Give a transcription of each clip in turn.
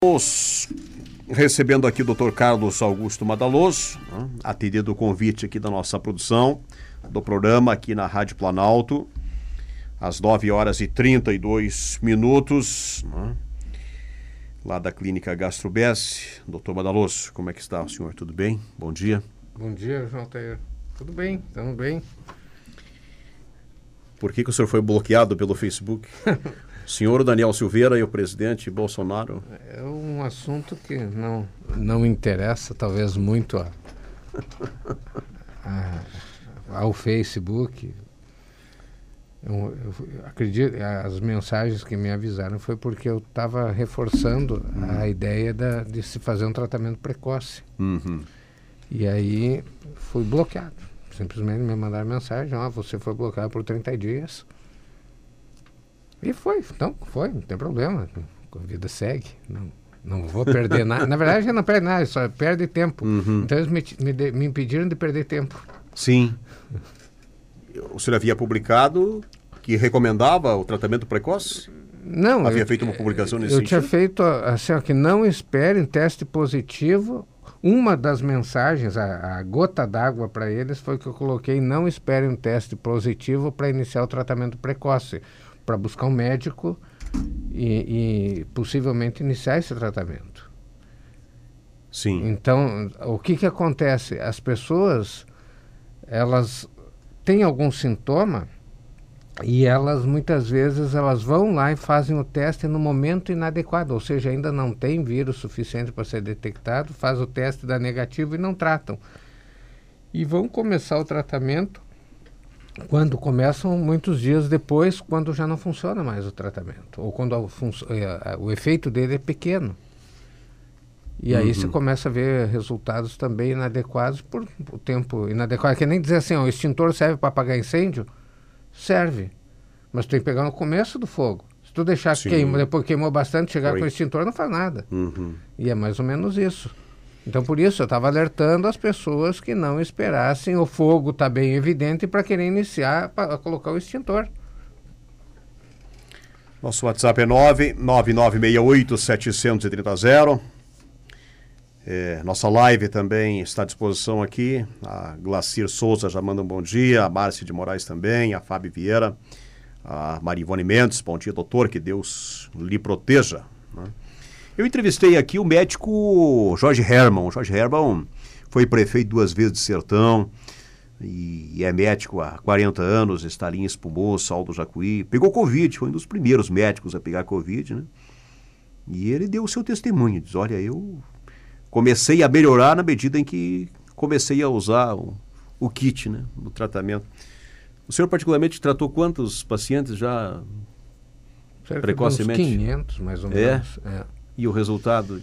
Estamos recebendo aqui o Dr. Carlos Augusto Madaloso, né, atendido o convite aqui da nossa produção, do programa aqui na Rádio Planalto, às 9 horas e 32 minutos, né, lá da Clínica GastroBS. Doutor Madaloso, como é que está o senhor? Tudo bem? Bom dia. Bom dia, João Tair. Tudo bem, estamos bem. Por que, que o senhor foi bloqueado pelo Facebook? Senhor Daniel Silveira e o presidente Bolsonaro? É um assunto que não, não interessa, talvez, muito a, a, ao Facebook. Eu, eu, acredito, as mensagens que me avisaram foi porque eu estava reforçando a ideia da, de se fazer um tratamento precoce. Uhum. E aí fui bloqueado. Simplesmente me mandaram mensagem, ó, você foi bloqueado por 30 dias. E foi, então foi, não tem problema. A vida segue. Não, não vou perder nada. Na verdade, já não perde nada, só perde tempo. Uhum. Então eles me, me, de, me impediram de perder tempo. Sim. O senhor havia publicado que recomendava o tratamento precoce? Não. Havia eu, feito uma publicação nesse Eu sentido? tinha feito assim, ó, que não esperem teste positivo. Uma das mensagens, a, a gota d'água para eles foi que eu coloquei: não esperem um teste positivo para iniciar o tratamento precoce, para buscar um médico e, e possivelmente iniciar esse tratamento. Sim. Então, o que que acontece? As pessoas, elas têm algum sintoma e elas muitas vezes elas vão lá e fazem o teste no momento inadequado, ou seja, ainda não tem vírus suficiente para ser detectado, faz o teste dá negativo e não tratam. E vão começar o tratamento quando começam muitos dias depois, quando já não funciona mais o tratamento, ou quando o, o efeito dele é pequeno. E aí você começa a ver resultados também inadequados por o tempo inadequado. Que nem dizer assim, ó, o extintor serve para apagar incêndio? Serve. Mas tu tem que pegar no começo do fogo. Se tu deixar que Sim. queima, depois queimou bastante, chegar Foi. com o extintor não faz nada. Uhum. E é mais ou menos isso. Então, por isso, eu estava alertando as pessoas que não esperassem o fogo estar bem evidente para querer iniciar, para colocar o extintor. Nosso WhatsApp é 99968-730. É, nossa live também está à disposição aqui. A Glacir Souza já manda um bom dia, a Márcia de Moraes também, a Fábio Vieira, a Marivone Mendes. Bom dia, doutor, que Deus lhe proteja. Eu entrevistei aqui o médico Jorge Herman. Jorge Herman foi prefeito duas vezes de Sertão e é médico há 40 anos, está ali em Espumoso, Sal do Jacuí. Pegou Covid, foi um dos primeiros médicos a pegar Covid, né? E ele deu o seu testemunho, diz, olha, eu comecei a melhorar na medida em que comecei a usar o, o kit, né, do tratamento. O senhor particularmente tratou quantos pacientes já Cerca Precocemente. uns 500, mais ou É? menos. É. e o resultado?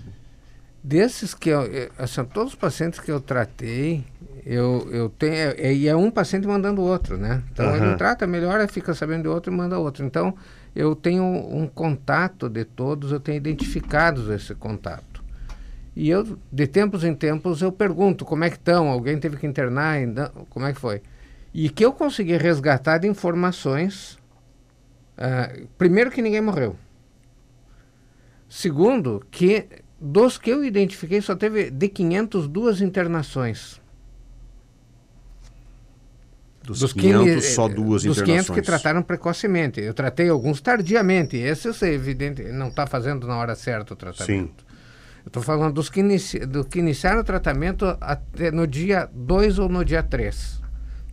Desses que eu, eh, assim, todos os pacientes que eu tratei, eu, eu tenho, é, e é um paciente mandando o outro, né? Então Aham. ele trata, melhora, fica sabendo de outro e manda outro. Então eu tenho um contato de todos, eu tenho identificados esse contato. E eu, de tempos em tempos, eu pergunto como é que estão, alguém teve que internar, ainda, como é que foi? E que eu consegui resgatar de informações, ah, primeiro que ninguém morreu. Segundo, que dos que eu identifiquei, só teve de 500 duas internações. Dos, 500, só duas dos internações. 500 que trataram precocemente. Eu tratei alguns tardiamente. Esses, é evidente, não está fazendo na hora certa o tratamento. Eu estou falando dos que, inici, do que iniciaram o tratamento até no dia 2 ou no dia 3.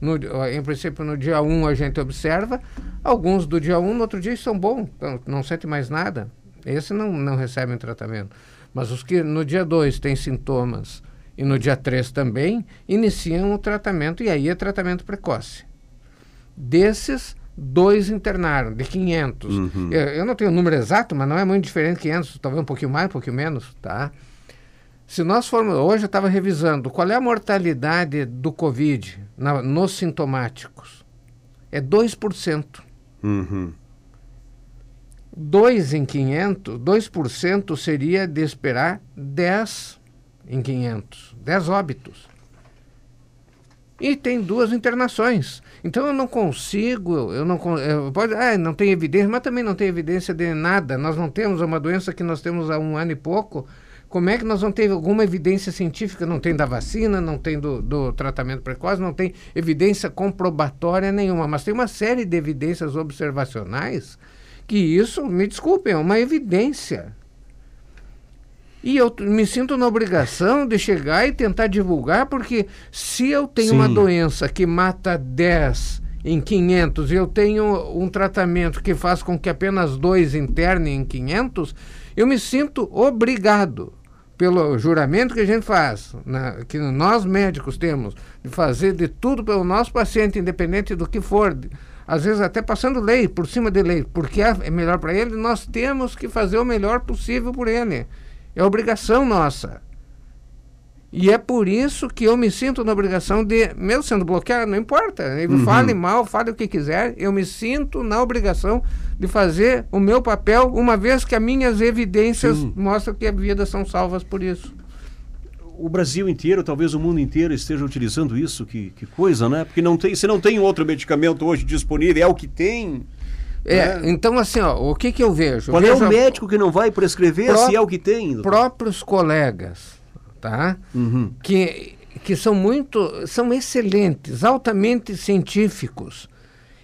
No, em princípio, no dia 1 um, a gente observa. Alguns do dia 1, um, no outro dia estão bons, então, não sente mais nada. Esse não, não recebem tratamento. Mas os que no dia 2 têm sintomas e no dia 3 também, iniciam o tratamento e aí é tratamento precoce. Desses, dois internaram, de 500. Uhum. Eu, eu não tenho o número exato, mas não é muito diferente de 500, talvez um pouquinho mais, um pouquinho menos, tá? Se nós formos, hoje eu estava revisando, qual é a mortalidade do Covid na, nos sintomáticos? É 2%. Uhum. 2 em 500, 2% seria de esperar 10 em 500, 10 óbitos. e tem duas internações. Então eu não consigo, eu não eu pode, ah, não tem evidência, mas também não tem evidência de nada. Nós não temos uma doença que nós temos há um ano e pouco. Como é que nós vamos ter alguma evidência científica? Não tem da vacina, não tem do, do tratamento precoce, não tem evidência comprobatória nenhuma, mas tem uma série de evidências observacionais que isso, me desculpem, é uma evidência. E eu me sinto na obrigação de chegar e tentar divulgar, porque se eu tenho Sim. uma doença que mata 10 em 500 e eu tenho um tratamento que faz com que apenas dois internem em 500, eu me sinto obrigado, pelo juramento que a gente faz, né, que nós médicos temos, de fazer de tudo pelo nosso paciente, independente do que for, às vezes até passando lei, por cima de lei, porque é melhor para ele, nós temos que fazer o melhor possível por ele. É obrigação nossa. E é por isso que eu me sinto na obrigação de, mesmo sendo bloqueado, não importa, ele uhum. fale mal, fale o que quiser, eu me sinto na obrigação de fazer o meu papel, uma vez que as minhas evidências Sim. mostram que as vidas são salvas por isso. O Brasil inteiro, talvez o mundo inteiro esteja utilizando isso, que, que coisa, né? Porque não tem, se não tem outro medicamento hoje disponível, é o que tem. É, né? então assim, ó, o que que eu vejo? Qual é o médico que não vai prescrever se é o que tem? Próprios colegas, tá? Uhum. Que, que são muito, são excelentes, altamente científicos.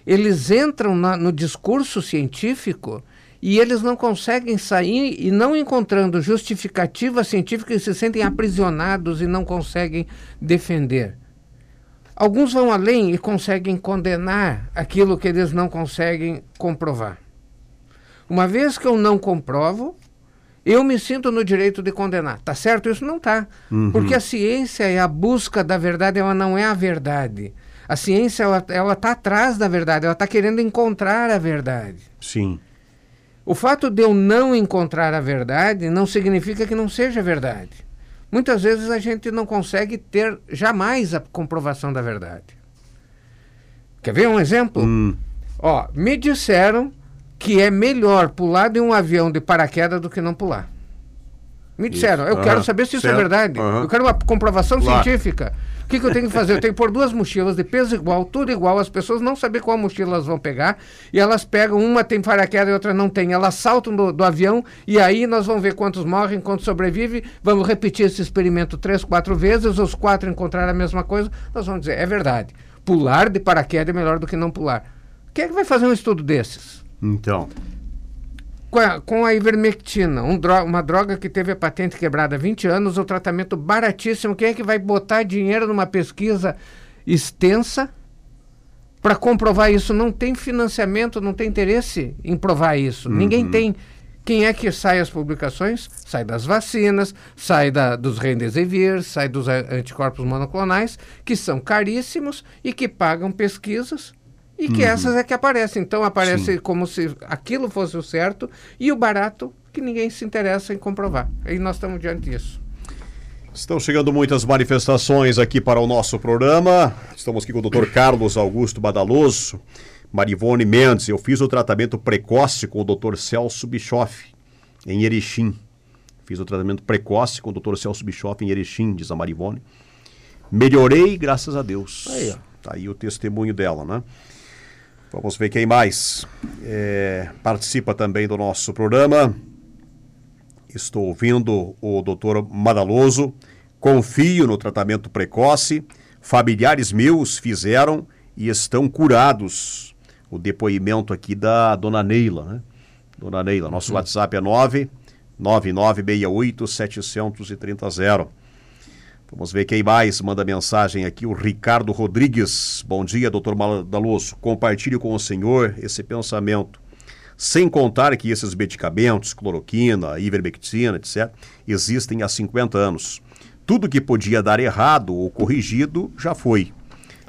Eles entram na, no discurso científico e eles não conseguem sair e não encontrando justificativa científica, eles se sentem aprisionados e não conseguem defender. Alguns vão além e conseguem condenar aquilo que eles não conseguem comprovar. Uma vez que eu não comprovo, eu me sinto no direito de condenar. Tá certo? Isso não tá. Uhum. Porque a ciência é a busca da verdade, ela não é a verdade. A ciência, ela, ela tá atrás da verdade, ela está querendo encontrar a verdade. Sim. O fato de eu não encontrar a verdade não significa que não seja verdade. Muitas vezes a gente não consegue ter jamais a comprovação da verdade. Quer ver um exemplo? Hum. Ó, me disseram que é melhor pular de um avião de paraquedas do que não pular. Me disseram, isso. eu uhum. quero saber se isso é certo. é verdade. Uhum. Eu quero uma comprovação científica. Que, que eu tenho que fazer? Eu tenho que pôr duas mochilas de peso igual, tudo igual, as pessoas não sabem qual mochila elas vão pegar, e elas pegam, uma tem paraquedas e outra não tem. Elas saltam do, do avião, e aí nós vamos ver quantos morrem, quantos sobrevivem, vamos repetir esse experimento três, quatro vezes, os quatro encontrarem a mesma coisa, nós vamos dizer, é verdade. Pular de paraquedas é melhor do que não pular. Quem é que vai fazer um estudo desses? Então com a, com a ivermectina, um dro uma droga que teve a patente quebrada há 20 anos, o tratamento baratíssimo. Quem é que vai botar dinheiro numa pesquisa extensa para comprovar isso? Não tem financiamento, não tem interesse em provar isso. Uhum. Ninguém tem. Quem é que sai as publicações? Sai das vacinas, sai da, dos remdesivir, sai dos anticorpos monoclonais, que são caríssimos e que pagam pesquisas e que uhum. essas é que aparecem. Então aparece Sim. como se aquilo fosse o certo e o barato que ninguém se interessa em comprovar. E nós estamos diante disso. Estão chegando muitas manifestações aqui para o nosso programa. Estamos aqui com o Dr. Carlos Augusto Badaloso, Marivone Mendes. Eu fiz o tratamento precoce com o Dr. Celso Bischoff, em Erechim. Fiz o tratamento precoce com o Dr. Celso Bischoff em Erechim, diz a Marivone. Melhorei, graças a Deus. Aí, ó. Tá aí o testemunho dela, né? Vamos ver quem mais é, participa também do nosso programa. Estou ouvindo o doutor Madaloso. Confio no tratamento precoce. Familiares meus fizeram e estão curados. O depoimento aqui da dona Neila, né? Dona Neila, nosso uhum. WhatsApp é 9 9968 730. Vamos ver quem mais manda mensagem aqui. O Ricardo Rodrigues. Bom dia, doutor Madaloso. Compartilhe com o senhor esse pensamento. Sem contar que esses medicamentos, cloroquina, ivermectina, etc., existem há 50 anos. Tudo que podia dar errado ou corrigido já foi.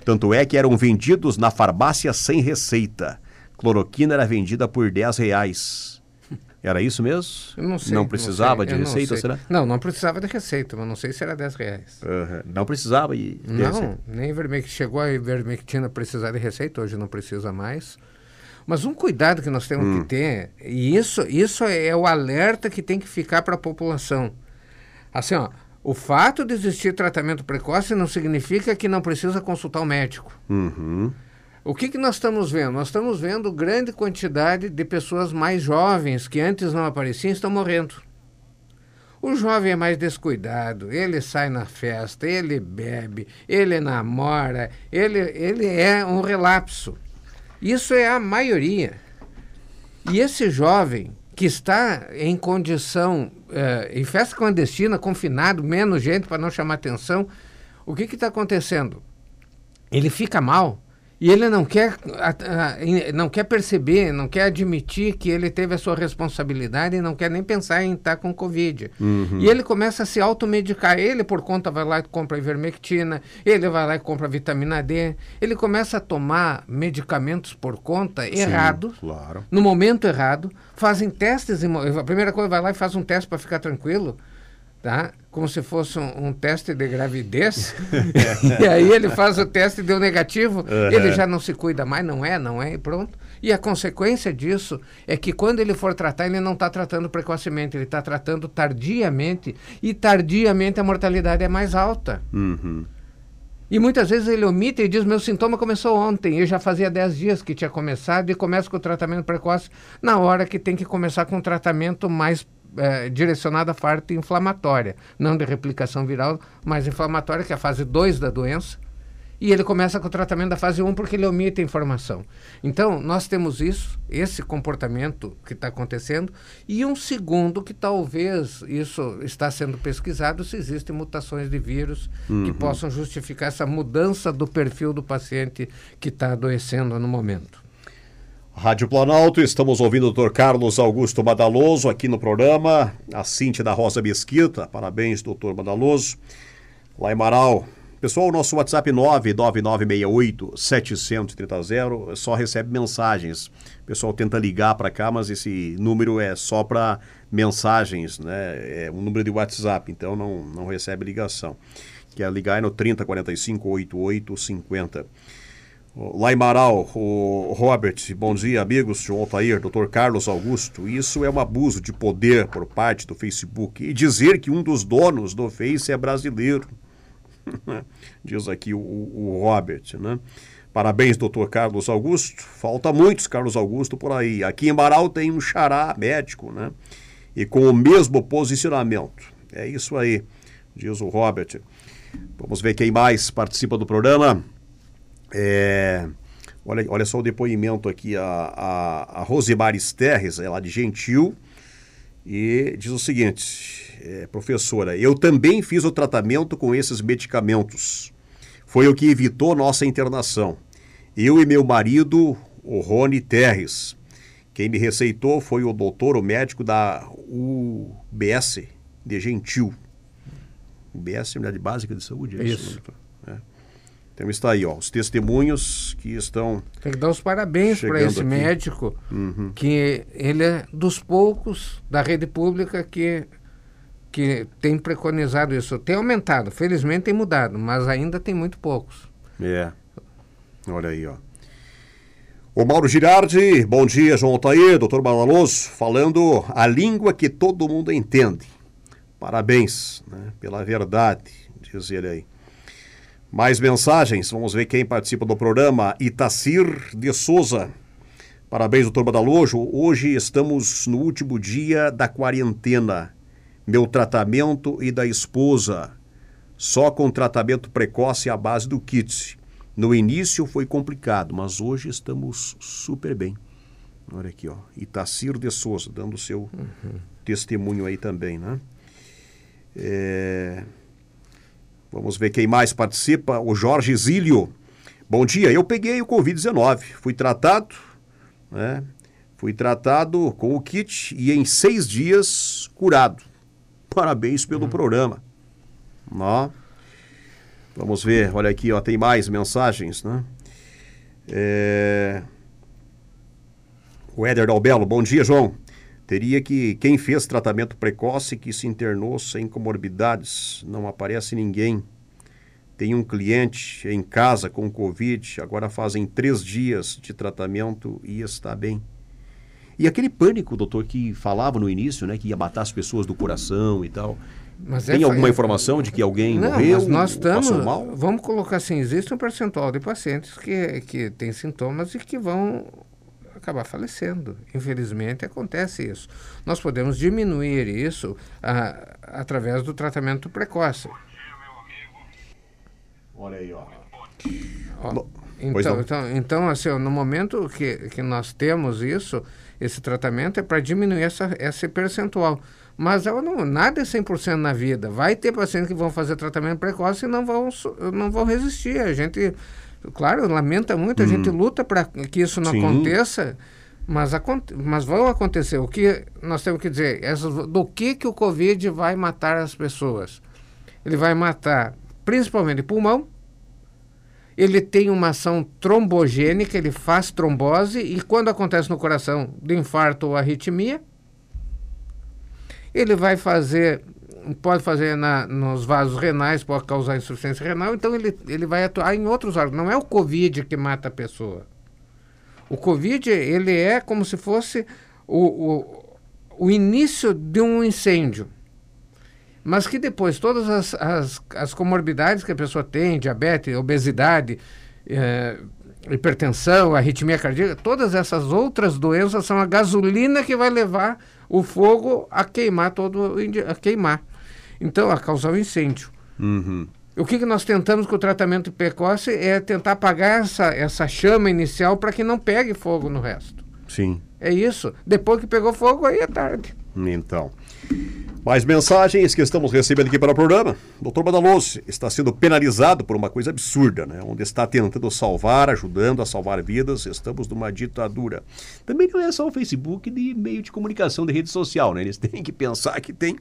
Tanto é que eram vendidos na farmácia sem receita. Cloroquina era vendida por 10 reais. Era isso mesmo? Eu não sei. Não precisava não de receita, não será? Não, não precisava de receita, mas não sei se era 10 reais. Uhum. Não precisava de Não, receita. nem Ivermectina. Chegou a Ivermectina precisar de receita, hoje não precisa mais. Mas um cuidado que nós temos hum. que ter, e isso, isso é o alerta que tem que ficar para a população. Assim, ó, O fato de existir tratamento precoce não significa que não precisa consultar o médico. Uhum. O que, que nós estamos vendo? Nós estamos vendo grande quantidade de pessoas mais jovens que antes não apareciam estão morrendo. O jovem é mais descuidado, ele sai na festa, ele bebe, ele namora, ele, ele é um relapso. Isso é a maioria. E esse jovem que está em condição, eh, em festa clandestina, confinado, menos gente para não chamar atenção, o que está acontecendo? Ele fica mal e ele não quer, não quer perceber, não quer admitir que ele teve a sua responsabilidade e não quer nem pensar em estar com Covid. Uhum. E ele começa a se automedicar. Ele, por conta, vai lá e compra ivermectina, ele vai lá e compra vitamina D. Ele começa a tomar medicamentos por conta Sim, errado, claro. no momento errado. Fazem testes. A primeira coisa, vai lá e faz um teste para ficar tranquilo tá? como se fosse um, um teste de gravidez, e aí ele faz o teste e deu negativo, uhum. ele já não se cuida mais, não é, não é, e pronto. E a consequência disso é que quando ele for tratar, ele não está tratando precocemente, ele está tratando tardiamente, e tardiamente a mortalidade é mais alta. Uhum. E muitas vezes ele omite e diz: meu sintoma começou ontem, eu já fazia 10 dias que tinha começado, e começa com o tratamento precoce na hora que tem que começar com um tratamento mais é, direcionada à parte inflamatória, não de replicação viral, mas inflamatória, que é a fase 2 da doença. E ele começa com o tratamento da fase 1 um porque ele omite a informação. Então, nós temos isso, esse comportamento que está acontecendo, e um segundo que talvez isso está sendo pesquisado se existem mutações de vírus uhum. que possam justificar essa mudança do perfil do paciente que está adoecendo no momento. Rádio Planalto, estamos ouvindo o Dr. Carlos Augusto Madaloso aqui no programa, a Cintia da Rosa Mesquita, parabéns, doutor Madaloso. Lá em Marau, pessoal, nosso WhatsApp 99968-730 só recebe mensagens. O pessoal tenta ligar para cá, mas esse número é só para mensagens, né? É um número de WhatsApp, então não, não recebe ligação. Quer ligar é no 3045 8850. Marau, o Robert, bom dia, amigos, João Altair, doutor Carlos Augusto. Isso é um abuso de poder por parte do Facebook. E dizer que um dos donos do Face é brasileiro. Diz aqui o, o Robert, né? Parabéns, doutor Carlos Augusto. Falta muitos Carlos Augusto por aí. Aqui em Marau tem um xará médico, né? E com o mesmo posicionamento. É isso aí, diz o Robert. Vamos ver quem mais participa do programa. É, olha, olha só o depoimento aqui, a, a, a Rosimares Terres, é lá de Gentil, e diz o seguinte, é, professora, eu também fiz o tratamento com esses medicamentos. Foi o que evitou nossa internação. Eu e meu marido, o Rony Terres. Quem me receitou foi o doutor, o médico da UBS de Gentil. UBS, Unidade Básica de Saúde, é isso? isso. Então está aí, ó, os testemunhos que estão. Tem que dar os parabéns para esse aqui. médico, uhum. que ele é dos poucos da rede pública que, que tem preconizado isso. Tem aumentado, felizmente tem mudado, mas ainda tem muito poucos. É. Olha aí, ó. O Mauro Girardi, bom dia, João Altair, doutor Balaloso, falando a língua que todo mundo entende. Parabéns né, pela verdade, diz ele aí. Mais mensagens, vamos ver quem participa do programa. Itacir de Souza. Parabéns, doutor Badalojo. Hoje estamos no último dia da quarentena. Meu tratamento e da esposa. Só com tratamento precoce à base do kit. No início foi complicado, mas hoje estamos super bem. Olha aqui, ó. Itacir de Souza, dando seu uhum. testemunho aí também, né? É... Vamos ver quem mais participa. O Jorge Zílio. Bom dia, eu peguei o Covid-19. Fui tratado, né? Fui tratado com o kit e em seis dias curado. Parabéns pelo uhum. programa. Ó. Vamos ver, olha aqui, ó, tem mais mensagens, né? É... O Éder Dalbelo, bom dia, João. Teria que quem fez tratamento precoce que se internou sem comorbidades, não aparece ninguém. Tem um cliente em casa com Covid, agora fazem três dias de tratamento e está bem. E aquele pânico, doutor, que falava no início, né, que ia matar as pessoas do coração e tal, Mas Tem é, alguma é, informação de que alguém não, morreu? Mas nós estamos. Vamos colocar assim: existe um percentual de pacientes que, que têm sintomas e que vão acabar falecendo. Infelizmente acontece isso. Nós podemos diminuir isso a, através do tratamento precoce. Olha aí, ó. ó então, então, então, assim, no momento que, que nós temos isso, esse tratamento é para diminuir essa, esse percentual. Mas não, nada é 100% na vida. Vai ter pacientes que vão fazer tratamento precoce e não vão, não vão resistir. A gente, claro, lamenta muito, a gente hum. luta para que isso não Sim. aconteça, mas, mas vão acontecer. O que nós temos que dizer, essas, do que, que o Covid vai matar as pessoas? Ele vai matar principalmente pulmão, ele tem uma ação trombogênica, ele faz trombose, e quando acontece no coração, de infarto ou arritmia, ele vai fazer, pode fazer na, nos vasos renais, pode causar insuficiência renal, então ele, ele vai atuar em outros órgãos. Não é o Covid que mata a pessoa. O Covid, ele é como se fosse o, o, o início de um incêndio. Mas que depois todas as, as, as comorbidades que a pessoa tem, diabetes, obesidade, é, hipertensão, arritmia cardíaca, todas essas outras doenças são a gasolina que vai levar o fogo a queimar todo a queimar. Então, a causar o um incêndio. Uhum. O que, que nós tentamos com o tratamento precoce é tentar apagar essa, essa chama inicial para que não pegue fogo no resto. Sim. É isso. Depois que pegou fogo, aí é tarde. Então. Mais mensagens que estamos recebendo aqui para o programa. Doutor Badaloso está sendo penalizado por uma coisa absurda, né? Onde está tentando salvar, ajudando a salvar vidas. Estamos numa ditadura. Também não é só o Facebook de meio de comunicação de rede social, né? Eles têm que pensar que tem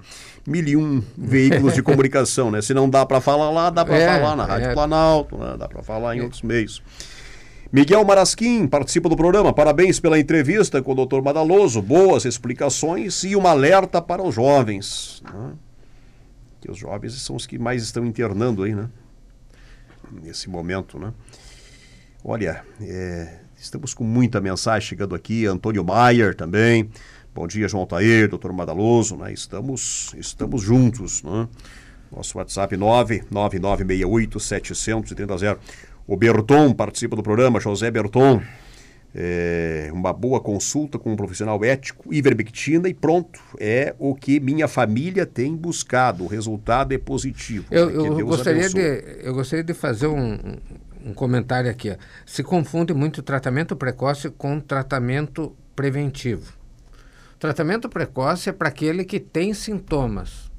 mil e um veículos de comunicação, né? Se não dá para falar lá, dá para é, falar na Rádio é. Planalto, né? dá para falar em é. outros meios. Miguel Marasquim participa do programa. Parabéns pela entrevista com o Dr. Madaloso. Boas explicações e um alerta para os jovens. Né? Que os jovens são os que mais estão internando aí, né? Nesse momento, né? Olha, é, estamos com muita mensagem chegando aqui. Antônio Maier também. Bom dia, João Altair, doutor Madaloso, né? Estamos, estamos juntos, né? Nosso WhatsApp 99968 730. O Berton participa do programa, José Berton. É, uma boa consulta com um profissional ético, ivermectina e pronto. É o que minha família tem buscado. O resultado é positivo. Eu, eu gostaria, de, eu gostaria de fazer um, um comentário aqui. Se confunde muito tratamento precoce com tratamento preventivo. Tratamento precoce é para aquele que tem sintomas.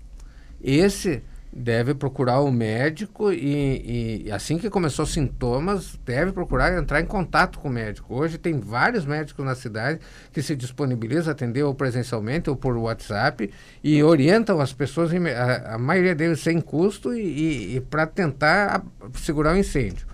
Esse deve procurar o médico e, e, assim que começou sintomas, deve procurar entrar em contato com o médico. Hoje tem vários médicos na cidade que se disponibilizam a atender ou presencialmente ou por WhatsApp e orientam as pessoas, a, a maioria deles sem custo e, e, e para tentar segurar o incêndio.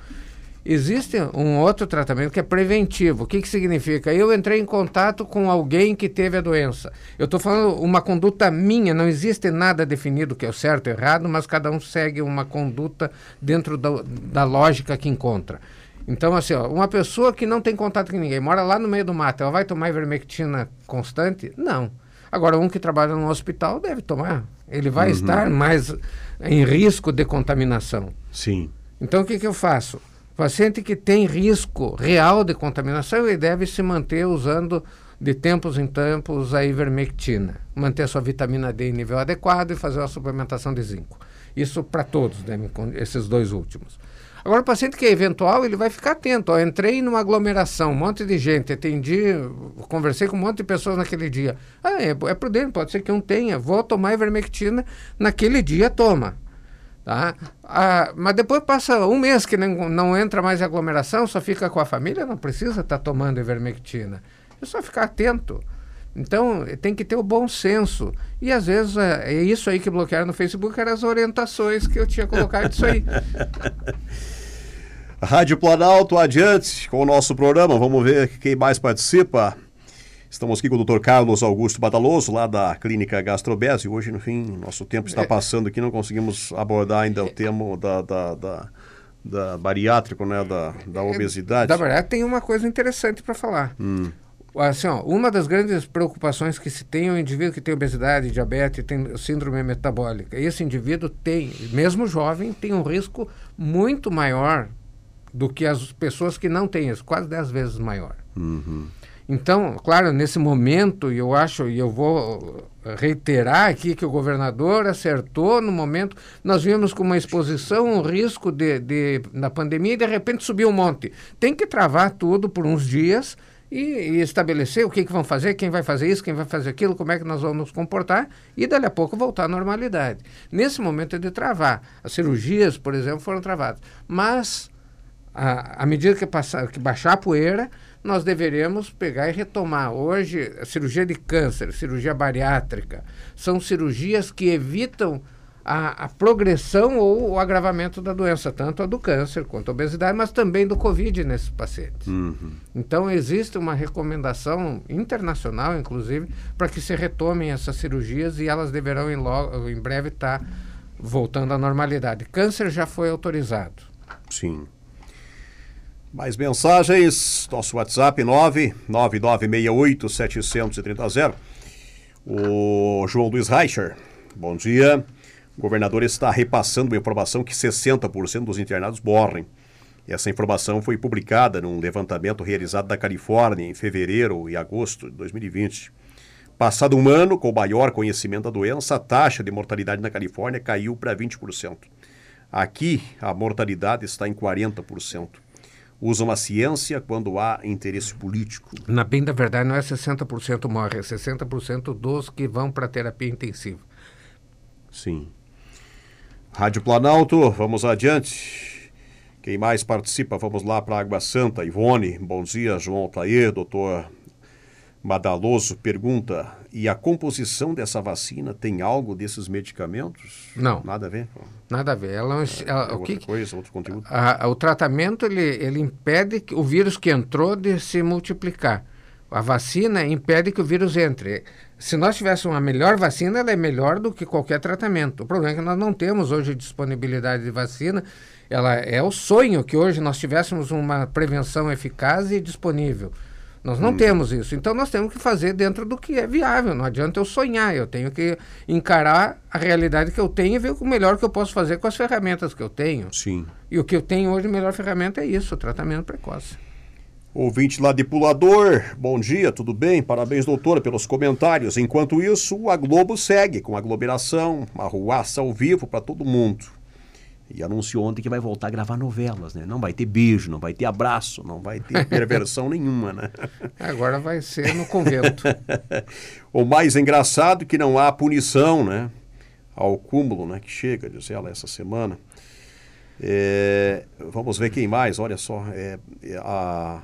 Existe um outro tratamento que é preventivo. O que, que significa? Eu entrei em contato com alguém que teve a doença. Eu estou falando uma conduta minha, não existe nada definido que é o certo e errado, mas cada um segue uma conduta dentro da, da lógica que encontra. Então, assim, ó, uma pessoa que não tem contato com ninguém, mora lá no meio do mato, ela vai tomar ivermectina constante? Não. Agora, um que trabalha no hospital deve tomar. Ele vai uhum. estar mais em risco de contaminação. Sim. Então, o que, que eu faço? Paciente que tem risco real de contaminação, ele deve se manter usando de tempos em tempos a ivermectina, manter sua vitamina D em nível adequado e fazer uma suplementação de zinco. Isso para todos, né, esses dois últimos. Agora, o paciente que é eventual, ele vai ficar atento. Ó, entrei numa aglomeração, um monte de gente, atendi, conversei com um monte de pessoas naquele dia. Ah, é, é prudente, pode ser que um tenha. Vou tomar ivermectina, naquele dia toma. Tá? Ah, mas depois passa um mês que não, não entra mais em aglomeração, só fica com a família, não precisa estar tá tomando ivermectina. É só ficar atento. Então, tem que ter o bom senso. E às vezes é, é isso aí que bloquearam no Facebook, eram as orientações que eu tinha colocado disso aí. Rádio Planalto, adiante com o nosso programa. Vamos ver quem mais participa. Estamos aqui com o Dr. Carlos Augusto Badaloso, lá da Clínica Gastrobese. Hoje, no fim, nosso tempo está é. passando aqui, não conseguimos abordar ainda o tema da, da, da, da bariátrico, né, da, da é, obesidade. Na verdade, tem uma coisa interessante para falar. Hum. Assim, ó, uma das grandes preocupações que se tem é o indivíduo que tem obesidade, diabetes, tem síndrome metabólica. Esse indivíduo tem, mesmo jovem, tem um risco muito maior do que as pessoas que não têm isso, quase 10 vezes maior. Uhum. Então, claro, nesse momento, eu acho, e eu vou reiterar aqui que o governador acertou no momento, nós vimos com uma exposição, um risco de, de, na pandemia e de repente subiu um monte. Tem que travar tudo por uns dias e, e estabelecer o que, que vão fazer, quem vai fazer isso, quem vai fazer aquilo, como é que nós vamos nos comportar e dali a pouco voltar à normalidade. Nesse momento é de travar. As cirurgias, por exemplo, foram travadas. Mas, à medida que, passar, que baixar a poeira, nós deveremos pegar e retomar. Hoje, a cirurgia de câncer, cirurgia bariátrica, são cirurgias que evitam a, a, progressão ou o agravamento da doença, tanto a do câncer quanto a obesidade, mas também do Covid nesses pacientes. Uhum. Então, existe uma recomendação internacional, inclusive, para que se retomem essas cirurgias e elas deverão em, logo, em breve estar tá voltando à normalidade. Câncer já foi autorizado. Sim. Mais mensagens, nosso WhatsApp 99968 O João Luiz Reicher, bom dia. O governador está repassando uma informação que 60% dos internados morrem. Essa informação foi publicada num levantamento realizado na Califórnia em fevereiro e agosto de 2020. Passado um ano, com o maior conhecimento da doença, a taxa de mortalidade na Califórnia caiu para 20%. Aqui, a mortalidade está em 40%. Usam a ciência quando há interesse político. Na bem da verdade, não é 60% morre, é 60% dos que vão para terapia intensiva. Sim. Rádio Planalto, vamos adiante. Quem mais participa? Vamos lá para Água Santa. Ivone, bom dia. João Altair, doutor Madaloso pergunta: e a composição dessa vacina tem algo desses medicamentos? Não. Nada a ver? Nada a ver. Ela, é, ela, é o outra que, coisa, outro conteúdo? A, a, o tratamento ele, ele impede o vírus que entrou de se multiplicar. A vacina impede que o vírus entre. Se nós tivéssemos uma melhor vacina, ela é melhor do que qualquer tratamento. O problema é que nós não temos hoje disponibilidade de vacina. Ela é o sonho que hoje nós tivéssemos uma prevenção eficaz e disponível. Nós não hum. temos isso. Então nós temos que fazer dentro do que é viável. Não adianta eu sonhar. Eu tenho que encarar a realidade que eu tenho e ver o melhor que eu posso fazer com as ferramentas que eu tenho. Sim. E o que eu tenho hoje, a melhor ferramenta é isso, o tratamento precoce. Ouvinte lá de Pulador, bom dia, tudo bem? Parabéns, doutora, pelos comentários. Enquanto isso, a Globo segue com aglomeração, arruaça ao vivo para todo mundo. E anunciou ontem que vai voltar a gravar novelas, né? Não vai ter beijo, não vai ter abraço, não vai ter perversão nenhuma, né? Agora vai ser no convento. o mais engraçado é que não há punição, né? Ao cúmulo, né? Que chega, diz ela, essa semana. É, vamos ver quem mais, olha só. É, é a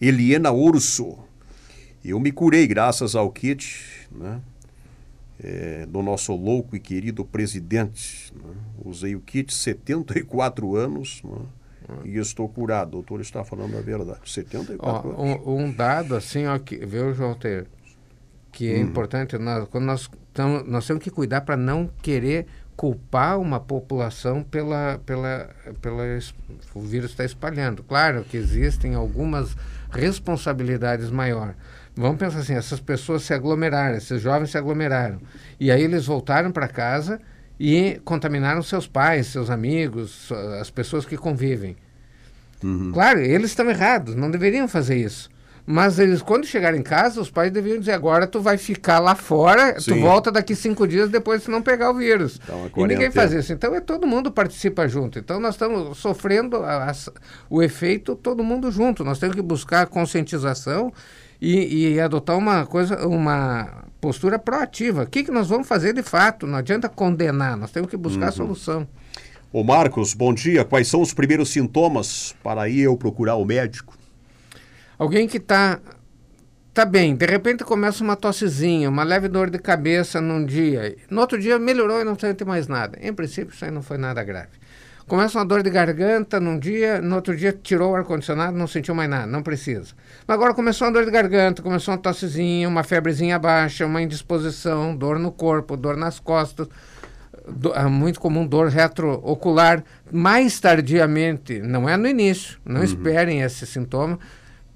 Eliena Urso. Eu me curei graças ao kit né, é, do nosso louco e querido presidente. Né? Usei o kit 74 anos né, e estou curado. O doutor está falando a verdade. 74 ó, anos. Um, um, dado assim, ó, que, viu, João Ter, que é hum. importante, nós, quando nós, tamo, nós temos que cuidar para não querer culpar uma população pela, pela, pela o vírus está espalhando. Claro que existem algumas responsabilidades maior. Vamos pensar assim, essas pessoas se aglomeraram, esses jovens se aglomeraram. E aí eles voltaram para casa e contaminaram seus pais, seus amigos, as pessoas que convivem. Uhum. Claro, eles estão errados, não deveriam fazer isso. Mas eles, quando chegarem em casa, os pais deveriam dizer: agora tu vai ficar lá fora, Sim. tu volta daqui cinco dias depois se não pegar o vírus. Então, e ninguém faz isso. Então é todo mundo participa junto. Então nós estamos sofrendo a, a, o efeito todo mundo junto. Nós temos que buscar conscientização e, e adotar uma coisa, uma postura proativa. O que, que nós vamos fazer de fato? Não adianta condenar, nós temos que buscar uhum. a solução. Ô Marcos, bom dia. Quais são os primeiros sintomas para ir eu procurar o médico? Alguém que está tá bem, de repente começa uma tossezinha, uma leve dor de cabeça num dia, no outro dia melhorou e não sente mais nada. Em princípio, isso aí não foi nada grave. Começa uma dor de garganta num dia, no outro dia tirou o ar-condicionado, não sentiu mais nada, não precisa. Mas agora começou uma dor de garganta, começou uma tossezinha, uma febrezinha baixa, uma indisposição, dor no corpo, dor nas costas, do, é muito comum dor retroocular. Mais tardiamente, não é no início, não uhum. esperem esse sintoma,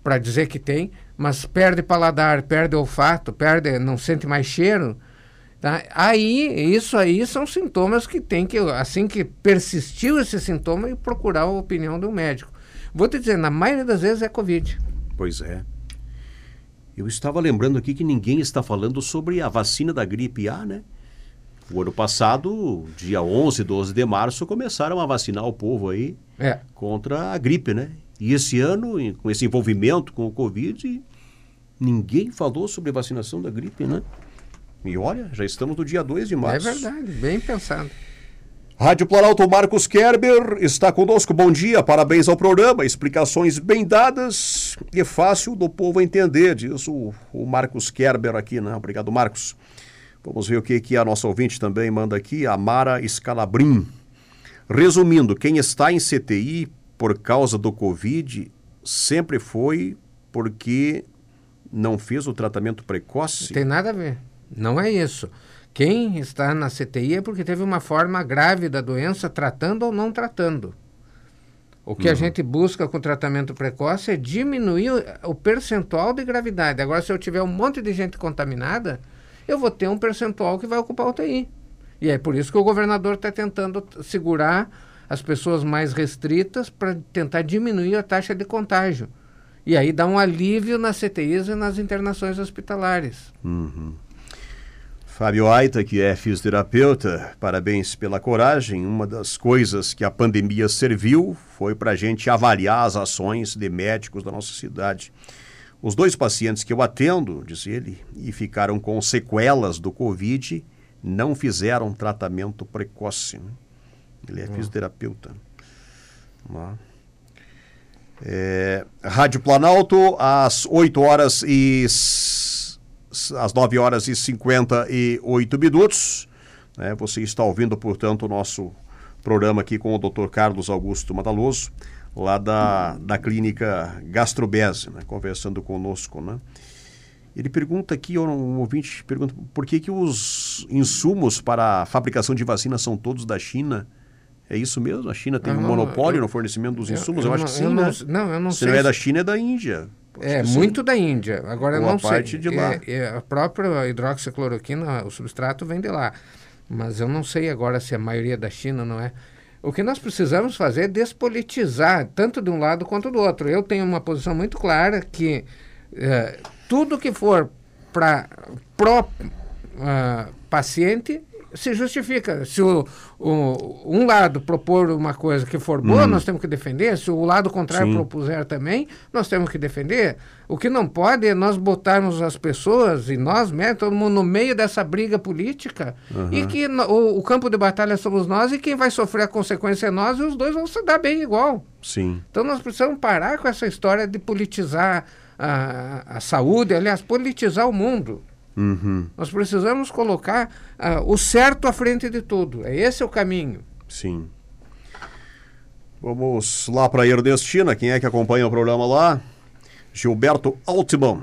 para dizer que tem, mas perde paladar, perde olfato, perde, não sente mais cheiro. Tá? Aí, isso aí são sintomas que tem que, assim que persistiu esse sintoma, procurar a opinião do médico. Vou te dizer, na maioria das vezes é Covid. Pois é. Eu estava lembrando aqui que ninguém está falando sobre a vacina da gripe A, né? O ano passado, dia 11, 12 de março, começaram a vacinar o povo aí é. contra a gripe, né? E esse ano, com esse envolvimento com o Covid, ninguém falou sobre vacinação da gripe, né? E olha, já estamos no dia 2 de março. É verdade, bem pensado. Rádio Planalto Marcos Kerber está conosco. Bom dia, parabéns ao programa. Explicações bem dadas e fácil do povo entender, diz o, o Marcos Kerber aqui, né? Obrigado, Marcos. Vamos ver o que, que a nossa ouvinte também manda aqui, a Mara Scalabrin. Resumindo, quem está em CTI por causa do Covid sempre foi porque não fez o tratamento precoce? Tem nada a ver. Não é isso. Quem está na CTI é porque teve uma forma grave da doença, tratando ou não tratando. O que uhum. a gente busca com tratamento precoce é diminuir o percentual de gravidade. Agora, se eu tiver um monte de gente contaminada, eu vou ter um percentual que vai ocupar UTI. E é por isso que o governador está tentando segurar as pessoas mais restritas para tentar diminuir a taxa de contágio. E aí dá um alívio nas CTIs e nas internações hospitalares. Uhum. Fábio Aita, que é fisioterapeuta, parabéns pela coragem. Uma das coisas que a pandemia serviu foi para a gente avaliar as ações de médicos da nossa cidade. Os dois pacientes que eu atendo, diz ele, e ficaram com sequelas do Covid, não fizeram tratamento precoce. Ele é hum. fisioterapeuta. É, Rádio Planalto, às 8 horas e às 9 horas e 58 minutos. Né? Você está ouvindo, portanto, o nosso programa aqui com o Dr. Carlos Augusto Madaloso, lá da, da clínica Gastrobese, né? conversando conosco. Né? Ele pergunta aqui, um ouvinte pergunta, por que, que os insumos para a fabricação de vacinas são todos da China? É isso mesmo? A China tem um monopólio eu, no fornecimento dos insumos? Eu, eu, eu acho que sim, né? Não, eu não Se sei. não é da China, é da Índia. É, muito da Índia. Agora, não parte sei. de lá. É, é, a própria hidroxicloroquina, o substrato vem de lá. Mas eu não sei agora se a maioria da China não é. O que nós precisamos fazer é despolitizar, tanto de um lado quanto do outro. Eu tenho uma posição muito clara que é, tudo que for para pró-paciente uh, se justifica. Se o, o, um lado propor uma coisa que for boa, uhum. nós temos que defender. Se o lado contrário Sim. propuser também, nós temos que defender. O que não pode é nós botarmos as pessoas, e nós mesmo, todo mundo no meio dessa briga política, uhum. e que no, o, o, campo de batalha somos nós, e quem vai sofrer a consequência é nós, e os dois vão se dar bem igual. Sim. Então nós precisamos parar com essa história de politizar a, a saúde, aliás, politizar o mundo. Uhum. Nós precisamos colocar uh, o certo à frente de tudo. É esse o caminho. Sim. Vamos lá para a Erdestina. Quem é que acompanha o programa lá? Gilberto Altman.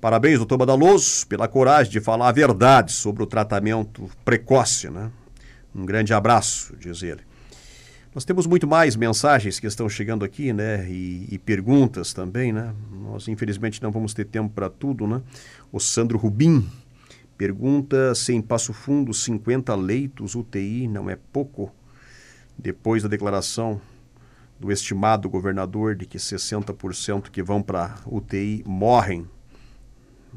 Parabéns, doutor Badaloso, pela coragem de falar a verdade sobre o tratamento precoce. Né? Um grande abraço, diz ele. Nós temos muito mais mensagens que estão chegando aqui, né? E, e perguntas também, né? Nós, infelizmente, não vamos ter tempo para tudo, né? O Sandro Rubim pergunta se em Passo Fundo 50 leitos UTI não é pouco, depois da declaração do estimado governador de que 60% que vão para UTI morrem.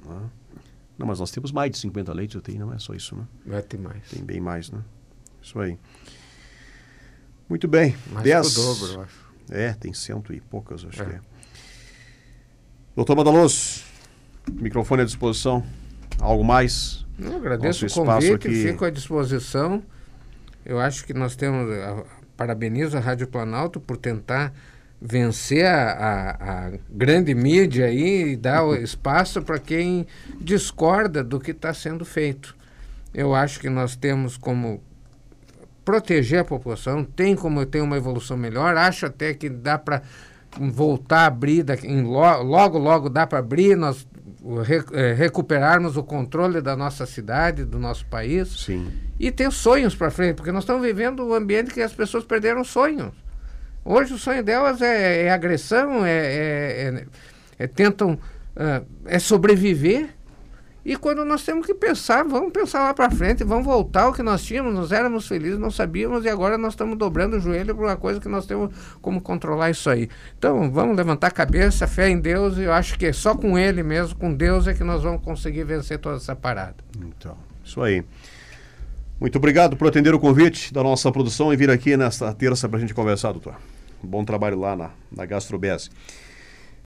Né? Não, mas nós temos mais de 50 leitos UTI, não é só isso, né? Vai ter mais. Tem bem mais, né? Isso aí. Muito bem. Mais dez... que o dobro, eu acho. É, tem cento e poucas, acho é. que é. Doutor Madaloso, microfone à disposição. Algo mais? Eu agradeço Nosso o convite, aqui... fico à disposição. Eu acho que nós temos. A, parabenizo a Rádio Planalto por tentar vencer a, a, a grande mídia aí e dar o espaço para quem discorda do que está sendo feito. Eu acho que nós temos como proteger a população, tem como ter uma evolução melhor, acho até que dá para voltar a abrir, daqui, em lo, logo, logo dá para abrir, nós re, é, recuperarmos o controle da nossa cidade, do nosso país. Sim. E ter sonhos para frente, porque nós estamos vivendo um ambiente que as pessoas perderam sonhos. Hoje o sonho delas é, é agressão, é, é, é tentam uh, é sobreviver. E quando nós temos que pensar, vamos pensar lá para frente, vamos voltar ao que nós tínhamos, nós éramos felizes, não sabíamos e agora nós estamos dobrando o joelho por uma coisa que nós temos como controlar isso aí. Então vamos levantar a cabeça, fé em Deus e eu acho que é só com Ele mesmo, com Deus é que nós vamos conseguir vencer toda essa parada. Então, isso aí. Muito obrigado por atender o convite da nossa produção e vir aqui nesta terça para a gente conversar, doutor. Bom trabalho lá na, na GastroBS.